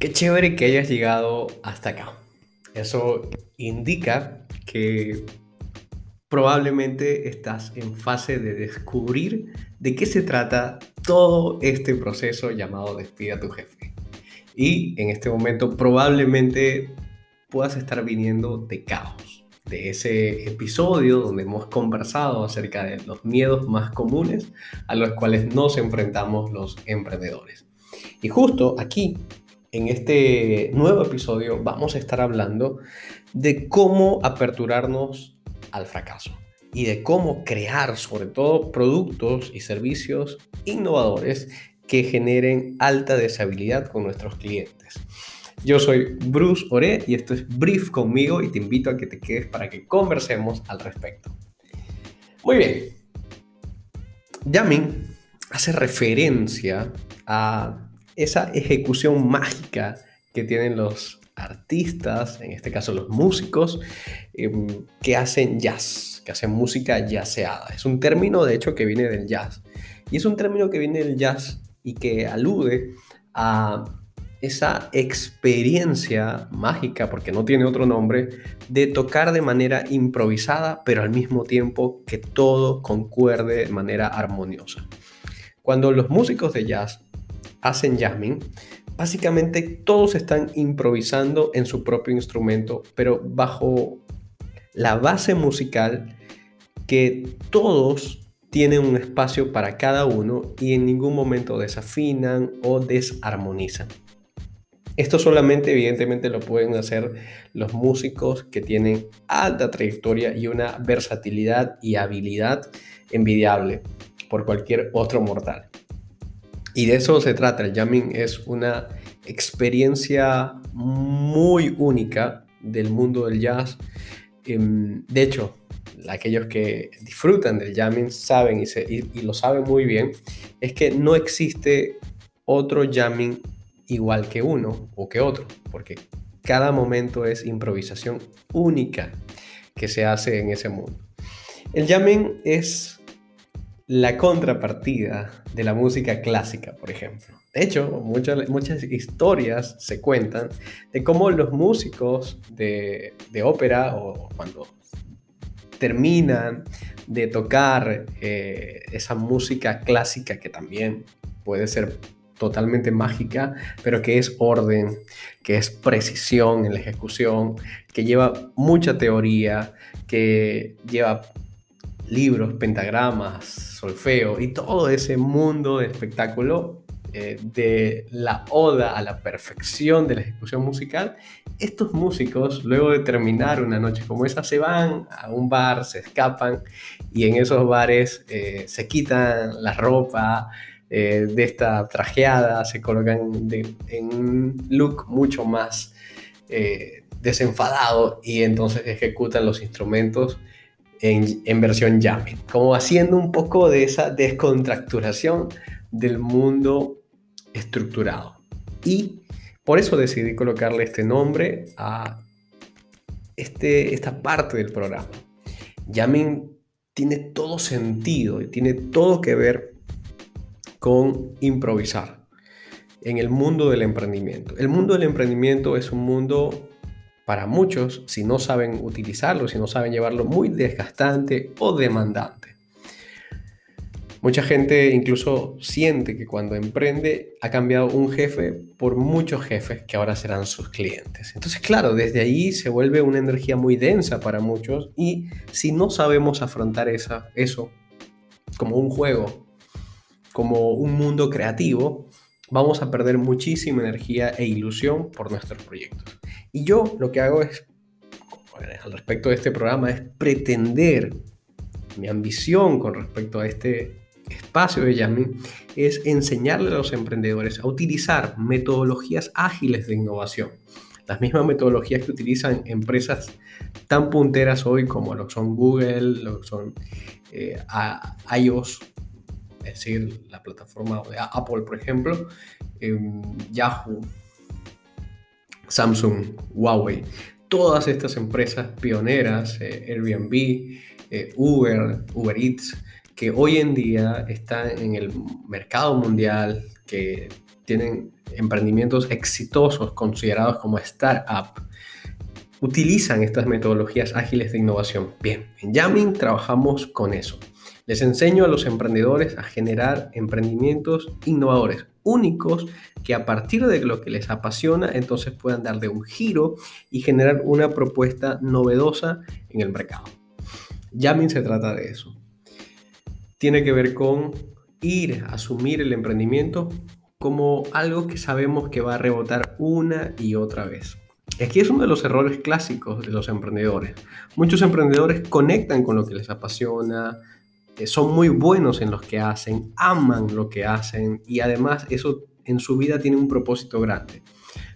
Qué chévere que hayas llegado hasta acá. Eso indica que probablemente estás en fase de descubrir de qué se trata todo este proceso llamado despida tu jefe. Y en este momento probablemente puedas estar viniendo de caos, de ese episodio donde hemos conversado acerca de los miedos más comunes a los cuales nos enfrentamos los emprendedores. Y justo aquí en este nuevo episodio vamos a estar hablando de cómo aperturarnos al fracaso y de cómo crear sobre todo productos y servicios innovadores que generen alta deshabilidad con nuestros clientes. Yo soy Bruce Ore y esto es Brief conmigo y te invito a que te quedes para que conversemos al respecto. Muy bien. Yamin hace referencia a esa ejecución mágica que tienen los artistas, en este caso los músicos, em, que hacen jazz, que hacen música jazzeada. Es un término, de hecho, que viene del jazz. Y es un término que viene del jazz y que alude a esa experiencia mágica, porque no tiene otro nombre, de tocar de manera improvisada, pero al mismo tiempo que todo concuerde de manera armoniosa. Cuando los músicos de jazz hacen jamming, básicamente todos están improvisando en su propio instrumento, pero bajo la base musical que todos tienen un espacio para cada uno y en ningún momento desafinan o desarmonizan. Esto solamente evidentemente lo pueden hacer los músicos que tienen alta trayectoria y una versatilidad y habilidad envidiable por cualquier otro mortal. Y de eso se trata. El jamming es una experiencia muy única del mundo del jazz. Em, de hecho, aquellos que disfrutan del jamming saben y, lo saben muy bien, es que no existe otro jamming igual que uno o que otro, porque cada momento es improvisación única que se hace en ese mundo. El jamming es la contrapartida de la música clásica, por ejemplo. De hecho, muchas, muchas historias se cuentan de cómo los músicos de, ópera o cuando terminan de tocar eh, esa música clásica que también puede ser totalmente mágica, pero que es orden, que es precisión en la ejecución, que lleva mucha teoría, que lleva libros, pentagramas, solfeo y todo ese mundo de espectáculo eh, de la oda a la perfección de la ejecución musical, estos músicos, luego de terminar una noche como esa, se van a un bar, se escapan y en esos bares eh, se quitan la ropa eh, de esta trajeada, se colocan en un look mucho más desenfadado y entonces ejecutan los instrumentos en, versión jamming, como haciendo un poco de esa descontracturación del mundo estructurado. Y por eso decidí colocarle este nombre a este, esta parte del programa. Jamming tiene todo sentido y tiene todo que ver con improvisar en el mundo del emprendimiento. El mundo del emprendimiento es un mundo para muchos, si no saben utilizarlo, si no saben llevarlo, muy desgastante o demandante. Mucha gente incluso siente que cuando emprende ha cambiado un jefe por muchos jefes que ahora serán sus clientes. Entonces, claro, desde ahí se vuelve una energía muy densa para muchos y si no sabemos afrontar esa, eso como un juego, como un mundo creativo, vamos a perder muchísima energía e ilusión por nuestros proyectos. Y yo lo que hago es, al respecto de este programa, es pretender, mi ambición con respecto a este espacio de Yami, es enseñarle a los emprendedores a utilizar metodologías ágiles de innovación. Las mismas metodologías que utilizan empresas tan punteras hoy como lo son Google, lo son eh, iOS, es decir, la plataforma de Apple, por ejemplo, em, Yahoo, Samsung, Huawei, todas estas empresas pioneras, eh, Airbnb, eh, Uber, Uber Eats, que hoy en día están en el mercado mundial, que tienen emprendimientos exitosos considerados como startup, utilizan estas metodologías ágiles de innovación. Bien, en Yamin trabajamos con eso. Les enseño a los emprendedores a generar emprendimientos innovadores, únicos, que a partir de lo que les apasiona, entonces puedan darle un giro y generar una propuesta novedosa en el mercado. Yamin se trata de eso. Tiene que ver con ir a asumir el emprendimiento como algo que sabemos que va a rebotar una y otra vez. Aquí es uno de los errores clásicos de los emprendedores. Muchos emprendedores conectan con lo que les apasiona, son muy buenos en lo que hacen, aman lo que hacen y además eso en su vida tiene un propósito grande.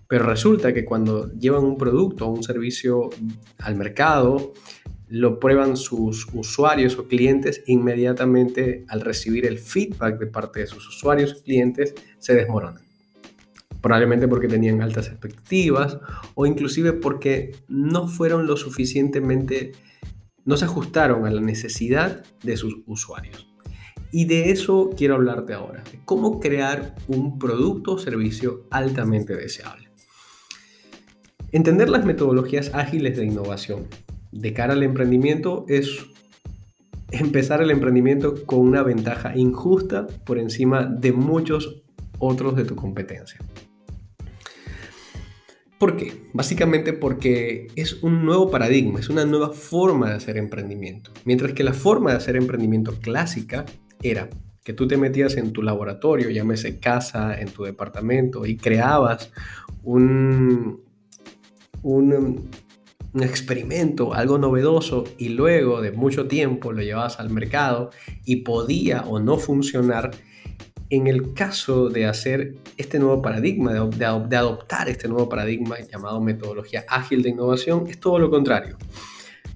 Pero resulta que cuando llevan un producto o un servicio al mercado, lo prueban sus usuarios o clientes, inmediatamente al recibir el feedback de parte de sus usuarios o clientes, se desmoronan probablemente porque tenían altas expectativas o inclusive porque no fueron lo suficientemente, no se ajustaron a la necesidad de sus usuarios. Y de eso quiero hablarte ahora, de cómo crear un producto o servicio altamente deseable. Entender las metodologías ágiles de innovación de cara al emprendimiento es empezar el emprendimiento con una ventaja injusta por encima de muchos otros de tu competencia. ¿Por qué? Básicamente porque es un nuevo paradigma, es una nueva forma de hacer emprendimiento. Mientras que la forma de hacer emprendimiento clásica era que tú te metías en tu laboratorio, llámese casa, en tu departamento, y creabas un, un, un experimento, algo novedoso, y luego de mucho tiempo lo llevabas al mercado y podía o no funcionar en el caso de hacer este nuevo paradigma, de, adoptar este nuevo paradigma llamado metodología ágil de innovación, es todo lo contrario.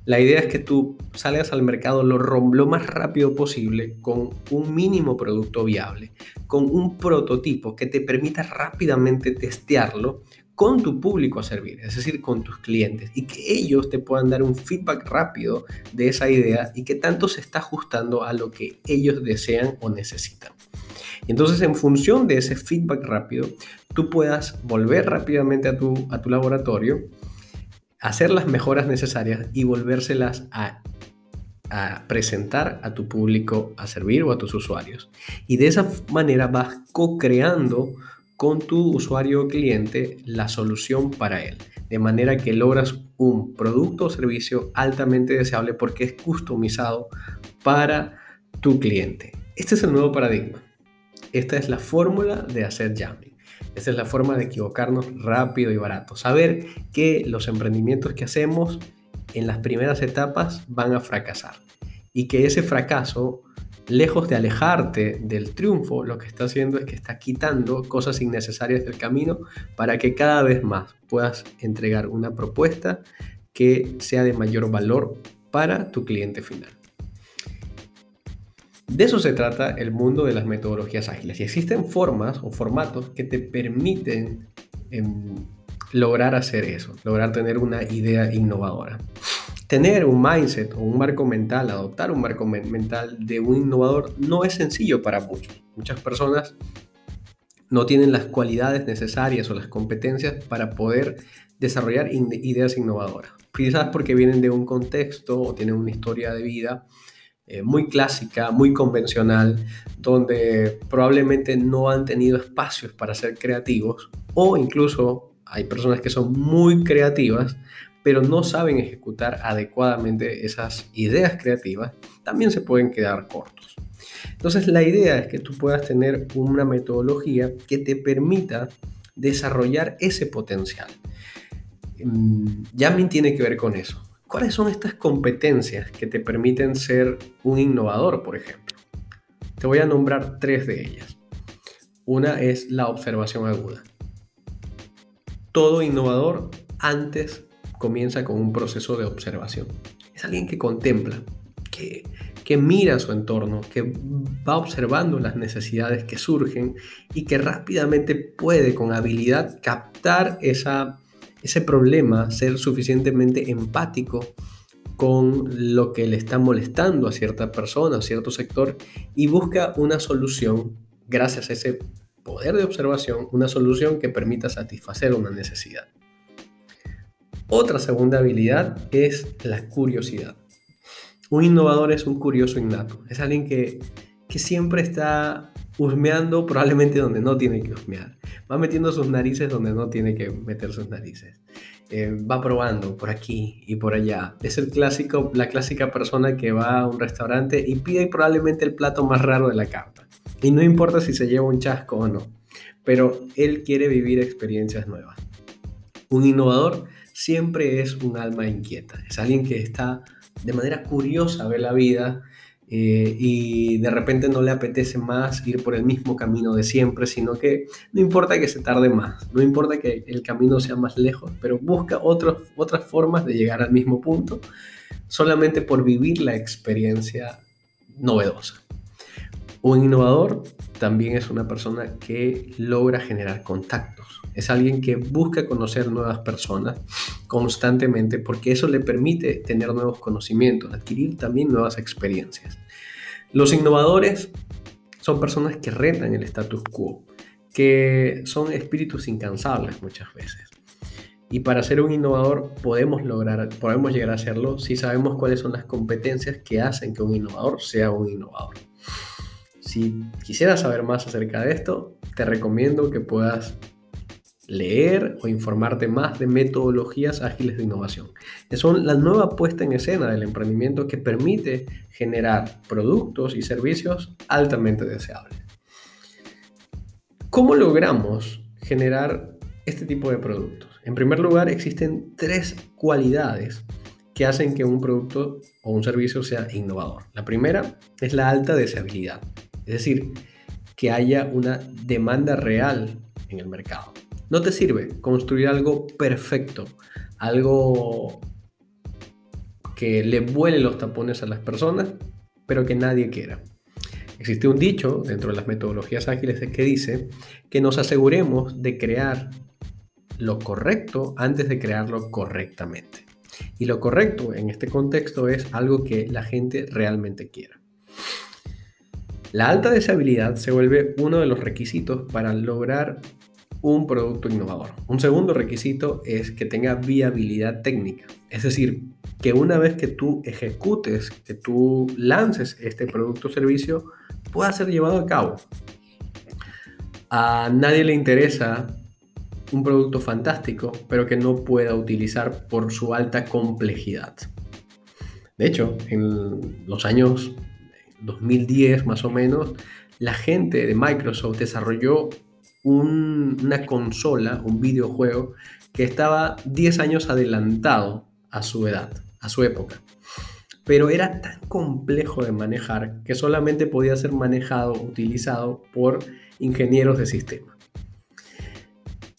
La idea es que tú salgas al mercado lo, lo más rápido posible con un mínimo producto viable, con un prototipo que te permita rápidamente testearlo con tu público a servir, es decir, con tus clientes, y que ellos te puedan dar un feedback rápido de esa idea y que tanto se está ajustando a lo que ellos desean o necesitan. Entonces, en función de ese feedback rápido, tú puedas volver rápidamente a tu, a tu laboratorio, hacer las mejoras necesarias y volvérselas a, a presentar a tu público a servir o a tus usuarios. Y de esa manera vas co-creando con tu usuario o cliente la solución para él, de manera que logras un producto o servicio altamente deseable porque es customizado para tu cliente. Este es el nuevo paradigma. Esta es la fórmula de hacer jamming. Esta es la forma de equivocarnos rápido y barato. Saber que los emprendimientos que hacemos en las primeras etapas van a fracasar. Y que ese fracaso, lejos de alejarte del triunfo, lo que está haciendo es que está quitando cosas innecesarias del camino para que cada vez más puedas entregar una propuesta que sea de mayor valor para tu cliente final. De eso se trata el mundo de las metodologías ágiles. Y existen formas o formatos que te permiten em, lograr hacer eso, lograr tener una idea innovadora. Tener un mindset o un marco mental, adoptar un marco mental de un innovador no es sencillo para muchos. Muchas personas no tienen las cualidades necesarias o las competencias para poder desarrollar ideas innovadoras. Quizás porque vienen de un contexto o tienen una historia de vida eh, muy clásica, muy convencional, donde probablemente no han tenido espacios para ser creativos o incluso hay personas que son muy creativas, pero no saben ejecutar adecuadamente esas ideas creativas, también se pueden quedar cortos. Entonces la idea es que tú puedas tener una metodología que te permita desarrollar ese potencial. Yamin mm, tiene que ver con eso. ¿Cuáles son estas competencias que te permiten ser un innovador, por ejemplo? Te voy a nombrar tres de ellas. Una es la observación aguda. Todo innovador antes comienza con un proceso de observación. Es alguien que contempla, que, que mira su entorno, que va observando las necesidades que surgen y que rápidamente puede con habilidad captar esa ese problema, ser suficientemente empático con lo que le está molestando a cierta persona, a cierto sector, y busca una solución gracias a ese poder de observación, una solución que permita satisfacer una necesidad. Otra segunda habilidad es la curiosidad. Un innovador es un curioso innato, es alguien que, que siempre está husmeando probablemente donde no tiene que husmear, va metiendo sus narices donde no tiene que meter sus narices. Eh, va probando por aquí y por allá. Es el clásico, la clásica persona que va a un restaurante y pide probablemente el plato más raro de la carta. Y no importa si se lleva un chasco o no, pero él quiere vivir experiencias nuevas. Un innovador siempre es un alma inquieta, es alguien que está de manera curiosa ve la vida eh, y de repente no le apetece más ir por el mismo camino de siempre, sino que no importa que se tarde más, no importa que el camino sea más lejos, pero busca otras formas de llegar al mismo punto solamente por vivir la experiencia novedosa. Un innovador también es una persona que logra generar contactos. Es alguien que busca conocer nuevas personas constantemente porque eso le permite tener nuevos conocimientos, adquirir también nuevas experiencias. Los innovadores son personas que retan el status quo, que son espíritus incansables muchas veces. Y para ser un innovador podemos lograr, podemos llegar a hacerlo si sabemos cuáles son las competencias que hacen que un innovador sea un innovador. Si quisieras saber más acerca de esto, te recomiendo que puedas leer o informarte más de metodologías ágiles de innovación. Son la nueva puesta en escena del emprendimiento que permite generar productos y servicios altamente deseables. ¿Cómo logramos generar este tipo de productos? En primer lugar, existen tres cualidades que hacen que un producto o un servicio sea innovador. La primera es la alta deseabilidad. Es decir, que haya una demanda real en el mercado. No te sirve construir algo perfecto, algo que le vuele los tapones a las personas, pero que nadie quiera. Existe un dicho dentro de las metodologías ágiles que dice que nos aseguremos de crear lo correcto antes de crearlo correctamente. Y lo correcto en este contexto es algo que la gente realmente quiera. La alta deseabilidad se vuelve uno de los requisitos para lograr un producto innovador. Un segundo requisito es que tenga viabilidad técnica. Es decir, que una vez que tú ejecutes, que tú lances este producto o servicio, pueda ser llevado a cabo. A nadie le interesa un producto fantástico, pero que no pueda utilizar por su alta complejidad. De hecho, en los años 2010 más o menos, la gente de Microsoft desarrolló una consola, un videojuego, que estaba 10 años adelantado a su edad, a su época. Pero era tan complejo de manejar que solamente podía ser manejado, utilizado por ingenieros de sistema.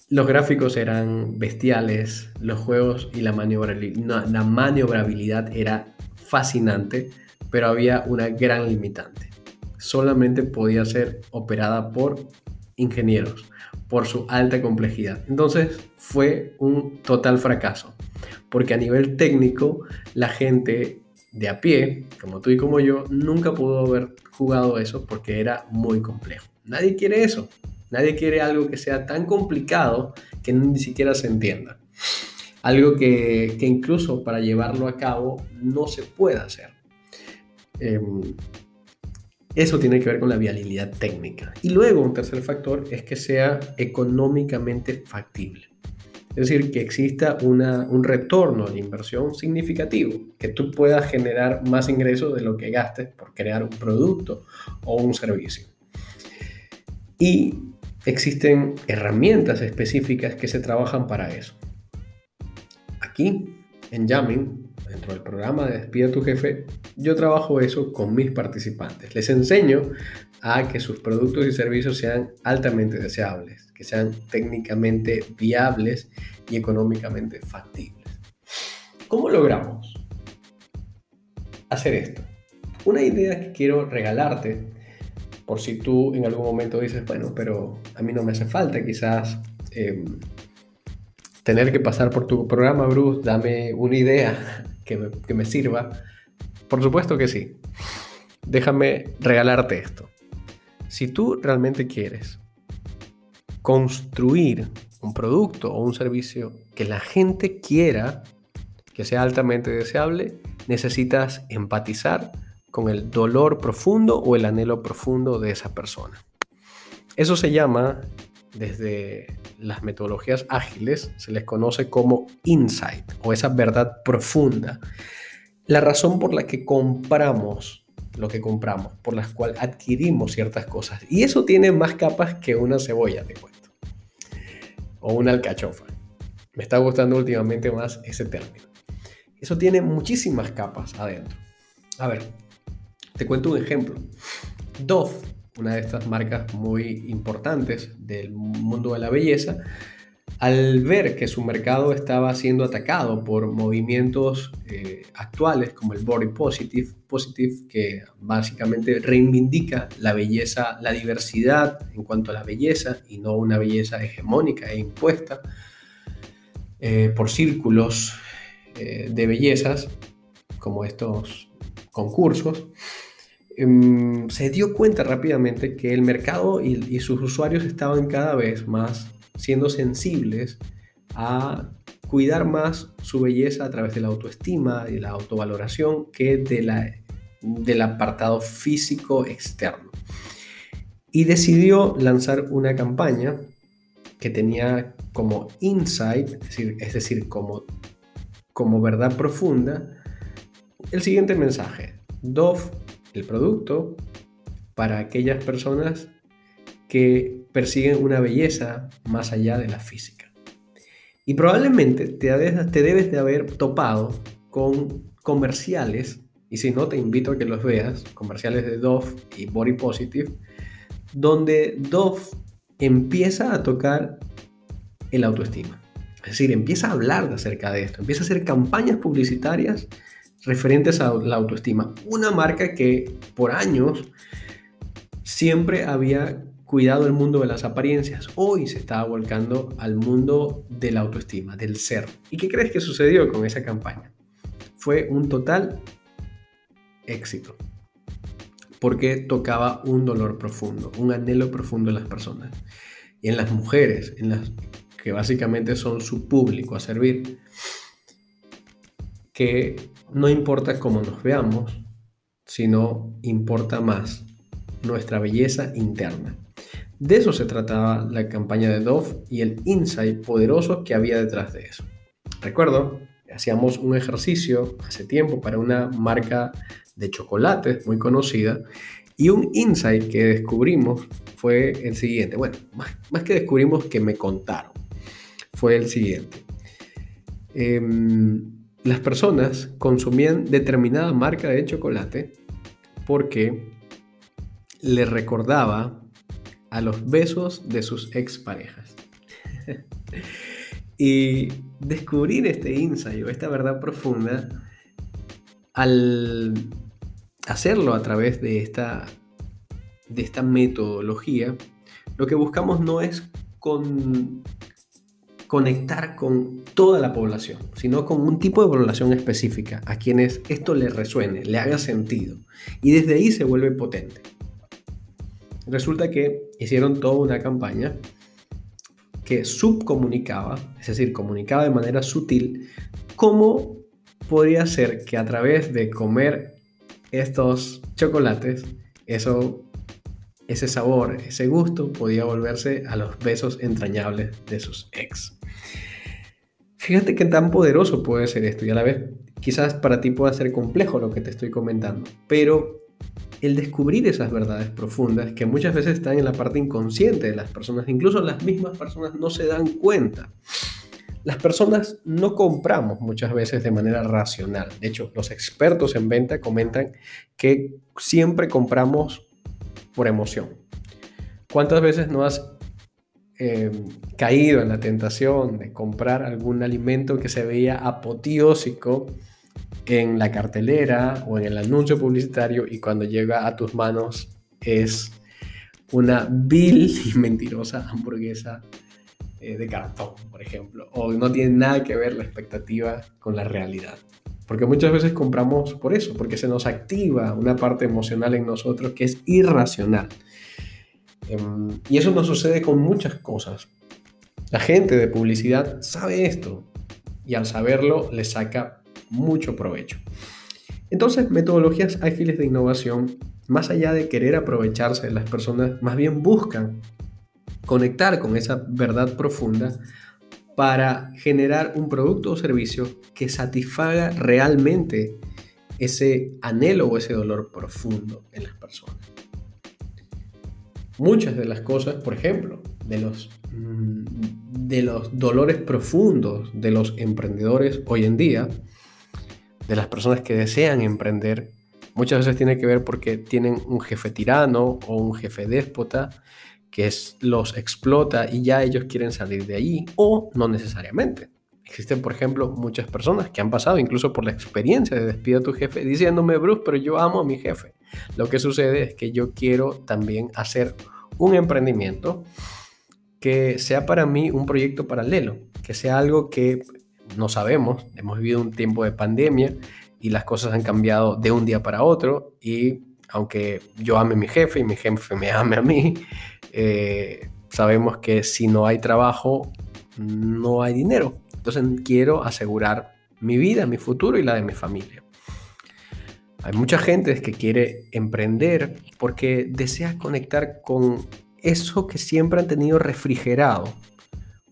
Los gráficos eran bestiales, los juegos y la, la maniobrabilidad era fascinante, pero había una gran limitante. Solamente podía ser operada por ingenieros por su alta complejidad. Entonces fue un total fracaso, porque a nivel técnico la gente de a pie, como tú y como yo, nunca pudo haber jugado eso porque era muy complejo. Nadie quiere eso. Nadie quiere algo que sea tan complicado que ni siquiera se entienda. Algo que, incluso para llevarlo a cabo no se puede hacer. Em, eso tiene que ver con la viabilidad técnica. Y luego un tercer factor es que sea económicamente factible. Es decir, que exista un retorno de inversión significativo, que tú puedas generar más ingresos de lo que gastes por crear un producto o un servicio. Y existen herramientas específicas que se trabajan para eso. Aquí, en Jamming, dentro del programa de Despida tu jefe, yo trabajo eso con mis participantes. Les enseño a que sus productos y servicios sean altamente deseables, que sean técnicamente viables y económicamente factibles. ¿Cómo logramos hacer esto? Una idea que quiero regalarte, por si tú en algún momento dices, bueno, pero a mí no me hace falta quizás em, tener que pasar por tu programa, Bruce, dame una idea que me, sirva? Por supuesto que sí. Déjame regalarte esto. Si tú realmente quieres construir un producto o un servicio que la gente quiera, que sea altamente deseable, necesitas empatizar con el dolor profundo o el anhelo profundo de esa persona. Eso se llama, desde las metodologías ágiles, se les conoce como insight o esa verdad profunda. La razón por la que compramos lo que compramos, por las cuales adquirimos ciertas cosas. Y eso tiene más capas que una cebolla, te cuento. O una alcachofa. Me está gustando últimamente más ese término. Eso tiene muchísimas capas adentro. A ver, te cuento un ejemplo. Dove, una de estas marcas muy importantes del mundo de la belleza, al ver que su mercado estaba siendo atacado por movimientos eh, actuales como el Body Positive, Positive, que básicamente reivindica la belleza, la diversidad en cuanto a la belleza y no una belleza hegemónica e impuesta eh, por círculos eh, de bellezas como estos concursos, em, se dio cuenta rápidamente que el mercado y sus usuarios estaban cada vez más siendo sensibles a cuidar más su belleza a través de la autoestima y la autovaloración que de la, del apartado físico externo. Y decidió lanzar una campaña que tenía como insight, es decir, es decir como, como verdad profunda, el siguiente mensaje. Dove, producto, para aquellas personas que persiguen una belleza más allá de la física. Y probablemente te te debes de haber topado con comerciales, y si no te invito a que los veas, comerciales de Dove y Body Positive, donde Dove empieza a tocar el autoestima. Es decir, empieza a hablar acerca de esto, empieza a hacer campañas publicitarias referentes a la autoestima. Una marca que por años siempre había cuidado el mundo de las apariencias, hoy se estaba volcando al mundo de la autoestima, del ser. ¿Y qué crees que sucedió con esa campaña? Fue un total éxito, porque tocaba un dolor profundo, un anhelo profundo en las personas y en las mujeres, en las que básicamente son su público a servir, que no importa cómo nos veamos, sino importa más nuestra belleza interna. De eso se trataba la campaña de Dove y el insight poderoso que había detrás de eso. Recuerdo, hacíamos un ejercicio hace tiempo para una marca de chocolates muy conocida y un insight que descubrimos fue el siguiente. Bueno, más, que descubrimos que me contaron, fue el siguiente. Em, las personas consumían determinada marca de chocolate porque le recordaba a los besos de sus exparejas. y descubrir este insight o esta verdad profunda al hacerlo a través de esta, de esta metodología, lo que buscamos no es con, conectar con toda la población, sino con un tipo de población específica, a quienes esto le resuene, le haga sentido, y desde ahí se vuelve potente. Resulta que hicieron toda una campaña que subcomunicaba, es decir, comunicaba de manera sutil cómo podría ser que a través de comer estos chocolates, eso, ese sabor, ese gusto podía volverse a los besos entrañables de sus ex. Fíjate qué tan poderoso puede ser esto y a la vez quizás para ti pueda ser complejo lo que te estoy comentando, pero el descubrir esas verdades profundas que muchas veces están en la parte inconsciente de las personas, incluso las mismas personas no se dan cuenta. Las personas no compramos muchas veces de manera racional. De hecho, los expertos en venta comentan que siempre compramos por emoción. ¿Cuántas veces no has eh, caído en la tentación de comprar algún alimento que se veía apoteósico en la cartelera o en el anuncio publicitario y cuando llega a tus manos es una vil y mentirosa hamburguesa eh, de cartón, por ejemplo, o no tiene nada que ver la expectativa con la realidad. Porque muchas veces compramos por eso, porque se nos activa una parte emocional en nosotros que es irracional. Em, y eso nos sucede con muchas cosas. La gente de publicidad sabe esto y al saberlo le saca mucho provecho. Entonces, metodologías ágiles de innovación, más allá de querer aprovecharse de las personas, más bien buscan conectar con esa verdad profunda para generar un producto o servicio que satisfaga realmente ese anhelo o ese dolor profundo en las personas. Muchas de las cosas, por ejemplo, de los, de los dolores profundos de los emprendedores hoy en día, de las personas que desean emprender, muchas veces tiene que ver porque tienen un jefe tirano o un jefe déspota que es, los explota y ya ellos quieren salir de ahí o no necesariamente. Existen, por ejemplo, muchas personas que han pasado incluso por la experiencia de despido a tu jefe diciéndome, Bruce, pero yo amo a mi jefe. Lo que sucede es que yo quiero también hacer un emprendimiento que sea para mí un proyecto paralelo, que sea algo que no sabemos, hemos vivido un tiempo de pandemia y las cosas han cambiado de un día para otro y aunque yo ame a mi jefe y mi jefe me ame a mí, eh, sabemos que si no hay trabajo, no hay dinero. Entonces quiero asegurar mi vida, mi futuro y la de mi familia. Hay mucha gente que quiere emprender porque desea conectar con eso que siempre han tenido refrigerado.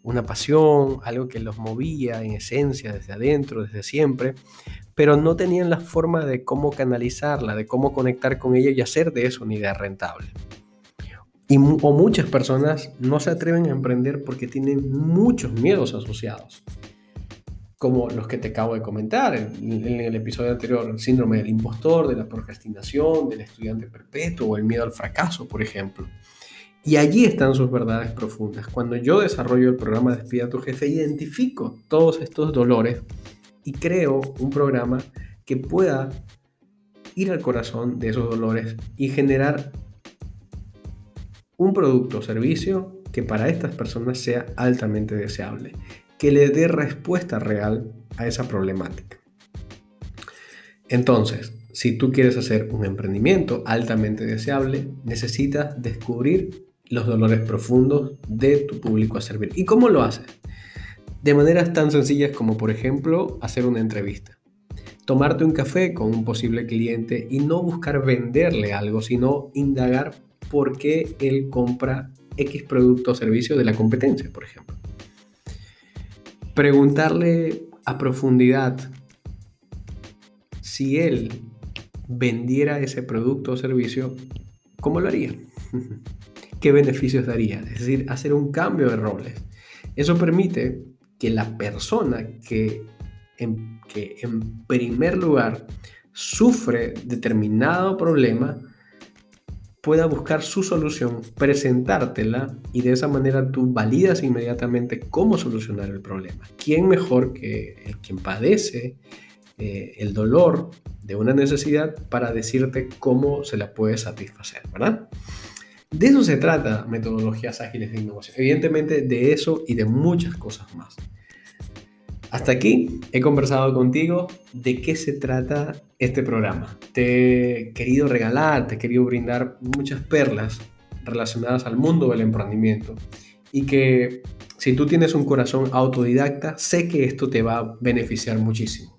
Una pasión, algo que los movía en esencia desde adentro, desde siempre, pero no tenían la forma de cómo canalizarla, de cómo conectar con ella y hacer de eso una rentable. Y, o muchas personas no se atreven a emprender porque tienen muchos miedos asociados, como los que te acabo de comentar en, el episodio anterior, el síndrome del impostor, de la procrastinación, del estudiante perpetuo o el miedo al fracaso, por ejemplo. Y allí están sus verdades profundas. Cuando yo desarrollo el programa Despida a tu jefe, identifico todos estos dolores y creo un programa que pueda ir al corazón de esos dolores y generar un producto o servicio que para estas personas sea altamente deseable, que le dé respuesta real a esa problemática. Entonces, si tú quieres hacer un emprendimiento altamente deseable, necesitas descubrir los dolores profundos de tu público a servir. ¿Y cómo lo haces? De maneras tan sencillas como, por ejemplo, hacer una entrevista. Tomarte un café con un posible cliente y no buscar venderle algo, sino indagar por qué él compra X producto o servicio de la competencia, por ejemplo. Preguntarle a profundidad si él vendiera ese producto o servicio, ¿cómo lo haría? ¿Qué beneficios daría? Es decir, hacer un cambio de roles. Eso permite que la persona que en, que en primer lugar sufre determinado problema pueda buscar su solución, presentártela y de esa manera tú validas inmediatamente cómo solucionar el problema. ¿Quién mejor que el quien padece eh, el dolor de una necesidad para decirte cómo se la puede satisfacer, ¿verdad? De eso se trata metodologías ágiles de innovación. Evidentemente de eso y de muchas cosas más. Hasta aquí he conversado contigo de qué se trata este programa. Te he querido regalar, te he querido brindar muchas perlas relacionadas al mundo del emprendimiento y que si tú tienes un corazón autodidacta, sé que esto te va a beneficiar muchísimo.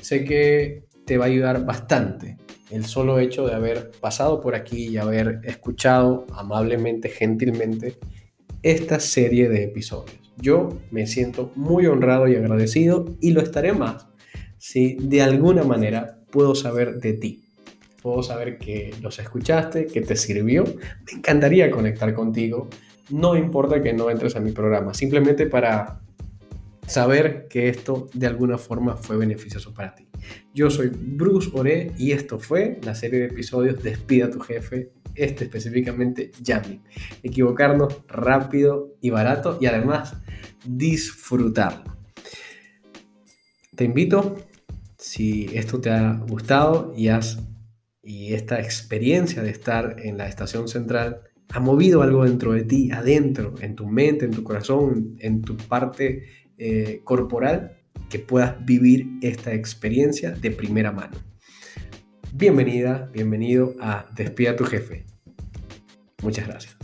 Sé que te va a ayudar bastante el solo hecho de haber pasado por aquí y haber escuchado amablemente, gentilmente, esta serie de episodios. Yo me siento muy honrado y agradecido y lo estaré más si de alguna manera puedo saber de ti. Puedo saber que los escuchaste, que te sirvió. Me encantaría conectar contigo. No importa que no entres a mi programa, simplemente para saber que esto de alguna forma fue beneficioso para ti. Yo soy Bruce Ore y esto fue la serie de episodios Despida a tu jefe este específicamente Yami. Equivocarnos rápido y barato y además disfrutarlo. Te invito, si esto te ha gustado y, has, y esta experiencia de estar en la estación central ha movido algo dentro de ti, adentro, en tu mente, en tu corazón, en tu parte eh, corporal, que puedas vivir esta experiencia de primera mano. Bienvenida, bienvenido a Despida tu jefe. Muchas gracias.